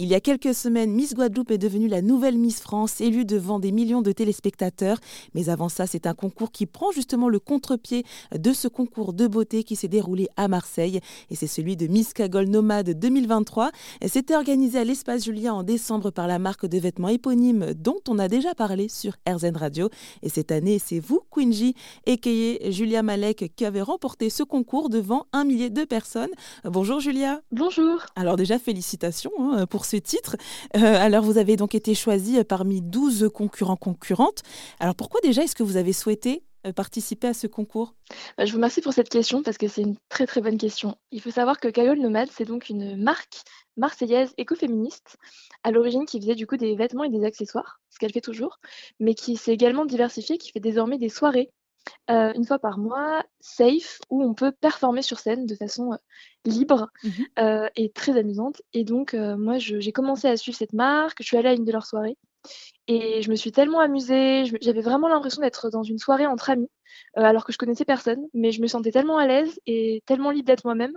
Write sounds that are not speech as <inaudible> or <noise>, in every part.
Il y a quelques semaines, Miss Guadeloupe est devenue la nouvelle Miss France, élue devant des millions de téléspectateurs. Mais avant ça, c'est un concours qui prend justement le contre-pied de ce concours de beauté qui s'est déroulé à Marseille. Et c'est celui de Miss Cagole Nomade 2023. C'était organisé à l'Espace Julien en décembre par la marque de vêtements éponyme dont on a déjà parlé sur RZN Radio. Et cette année, c'est vous, Quingy, et Julia Malek, qui avez remporté ce concours devant un millier de personnes. Bonjour Julia. Bonjour. Alors déjà, félicitations hein, pour ce titre. Euh, alors, vous avez donc été choisie parmi 12 concurrents concurrentes. Alors, pourquoi déjà est-ce que vous avez souhaité euh, participer à ce concours? Bah, Je vous remercie pour cette question parce que c'est une très très bonne question. Il faut savoir que Cagole Nomade, c'est donc une marque marseillaise écoféministe à l'origine qui faisait du coup des vêtements et des accessoires, ce qu'elle fait toujours, mais qui s'est également diversifiée, qui fait désormais des soirées euh, une fois par mois, safe, où on peut performer sur scène de façon euh, libre mmh euh, et très amusante. Et donc, moi, j'ai commencé à suivre cette marque, je suis allée à une de leurs soirées. Et je me suis tellement amusée, j'avais vraiment l'impression d'être dans une soirée entre amis, alors que je connaissais personne, mais je me sentais tellement à l'aise et tellement libre d'être moi-même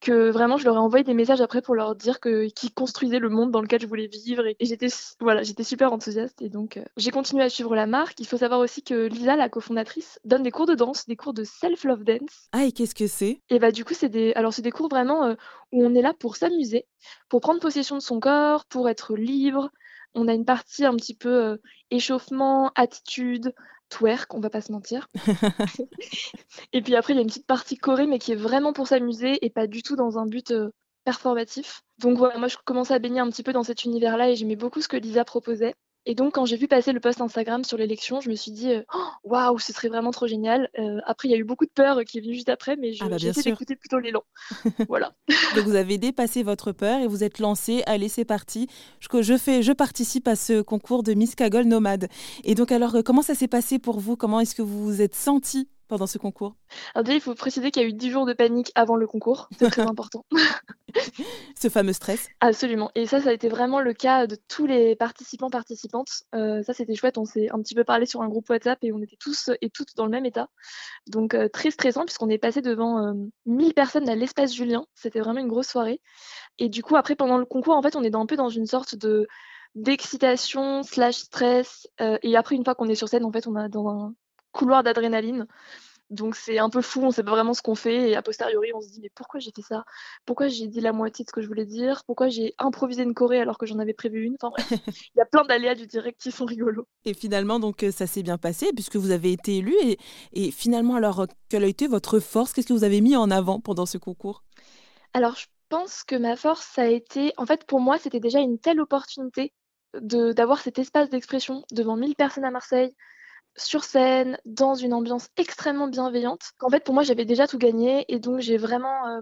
que vraiment je leur ai envoyé des messages après pour leur dire que qu'ils construisaient le monde dans lequel je voulais vivre et, j'étais voilà j'étais super enthousiaste et donc euh, j'ai continué à suivre la marque. Il faut savoir aussi que Lisa, la cofondatrice, donne des cours de danse, des cours de self love dance. Ah et qu'est-ce que c'est? Et bah du coup c'est des alors c'est des cours vraiment euh, où on est là pour s'amuser, pour prendre possession de son corps, pour être libre. On a une partie un petit peu euh, échauffement, attitude, twerk, on va pas se mentir. <laughs> <laughs> et puis après, il y a une petite partie choré, mais qui est vraiment pour s'amuser et pas du tout dans un but euh, performatif. Donc voilà, moi je commençais à baigner un petit peu dans cet univers-là et j'aimais beaucoup ce que Lisa proposait. Et donc, quand j'ai vu passer le post Instagram sur l'élection, je me suis dit, euh, oh, waouh, ce serait vraiment trop génial. Euh, après, il y a eu beaucoup de peur qui est venue juste après, mais ah bah, j'ai essayé d'écouter plutôt l'élan. <laughs> voilà. donc, vous avez dépassé votre peur et vous êtes lancé. Allez, c'est parti. Je, je, fais, je participe à ce concours de Miss Cagole Nomade. Et donc, alors, euh, comment ça s'est passé pour vous? Comment est-ce que vous vous êtes senti pendant ce concours? Alors déjà, il faut préciser qu'il y a eu 10 jours de panique avant le concours, c'est très <laughs> important. Ce fameux stress Absolument. Et ça, ça a été vraiment le cas de tous les participants, participantes. Euh, ça, c'était chouette. On s'est un petit peu parlé sur un groupe WhatsApp et on était tous et toutes dans le même état. Donc, euh, très stressant puisqu'on est passé devant 1000 euh, personnes à l'espace Julien. C'était vraiment une grosse soirée. Et du coup, après, pendant le concours, en fait, on est un peu dans une sorte de d'excitation slash stress et après une fois qu'on est sur scène en fait on a dans un couloir d'adrénaline. Donc c'est un peu fou, on sait pas vraiment ce qu'on fait et a posteriori on se dit mais pourquoi j'ai fait ça? Pourquoi j'ai dit la moitié de ce que je voulais dire? Pourquoi j'ai improvisé une choré alors que j'en avais prévu une? Enfin bref, <laughs> il y a plein d'aléas du direct qui sont rigolos. Et finalement donc euh, ça s'est bien passé puisque vous avez été élu et, et finalement alors quelle a été votre force? Qu'est-ce que vous avez mis en avant pendant ce concours? Alors je pense que ma force ça a été en fait pour moi c'était déjà une telle opportunité de d'avoir cet espace d'expression devant 1000 personnes à Marseille sur scène, dans une ambiance extrêmement bienveillante, qu'en fait pour moi j'avais déjà tout gagné et donc j'ai vraiment euh,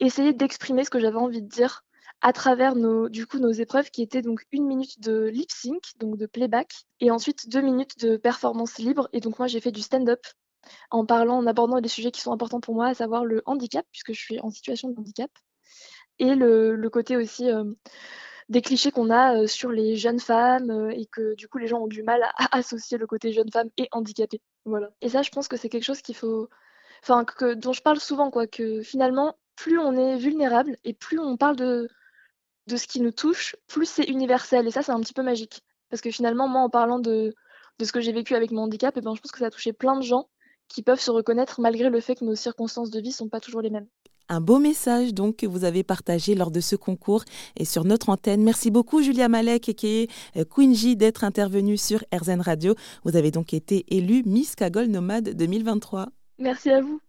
essayé d'exprimer ce que j'avais envie de dire à travers nos, du coup, nos épreuves qui étaient donc une minute de lip sync, donc de playback, et ensuite deux minutes de performance libre. Et donc moi j'ai fait du stand-up en parlant, en abordant des sujets qui sont importants pour moi, à savoir le handicap, puisque je suis en situation de handicap, et le, côté aussi euh, des clichés qu'on a euh, sur les jeunes femmes euh, et que du coup les gens ont du mal à, <laughs> associer le côté jeune femme et handicapée. Voilà. Et ça, je pense que c'est quelque chose qu'il faut, enfin, que, dont je parle souvent, quoi, que finalement, plus on est vulnérable et plus on parle de, de ce qui nous touche, plus c'est universel. Et ça, c'est un petit peu magique. Parce que finalement, moi, en parlant de, de ce que j'ai vécu avec mon handicap, et eh ben, je pense que ça a touché plein de gens qui peuvent se reconnaître malgré le fait que nos circonstances de vie sont pas toujours les mêmes. Un beau message donc que vous avez partagé lors de ce concours et sur notre antenne. Merci beaucoup Julia Malek est euh, Queen J d'être intervenue sur RZN Radio. Vous avez donc été élue Miss Cagole Nomade 2023. Merci à vous.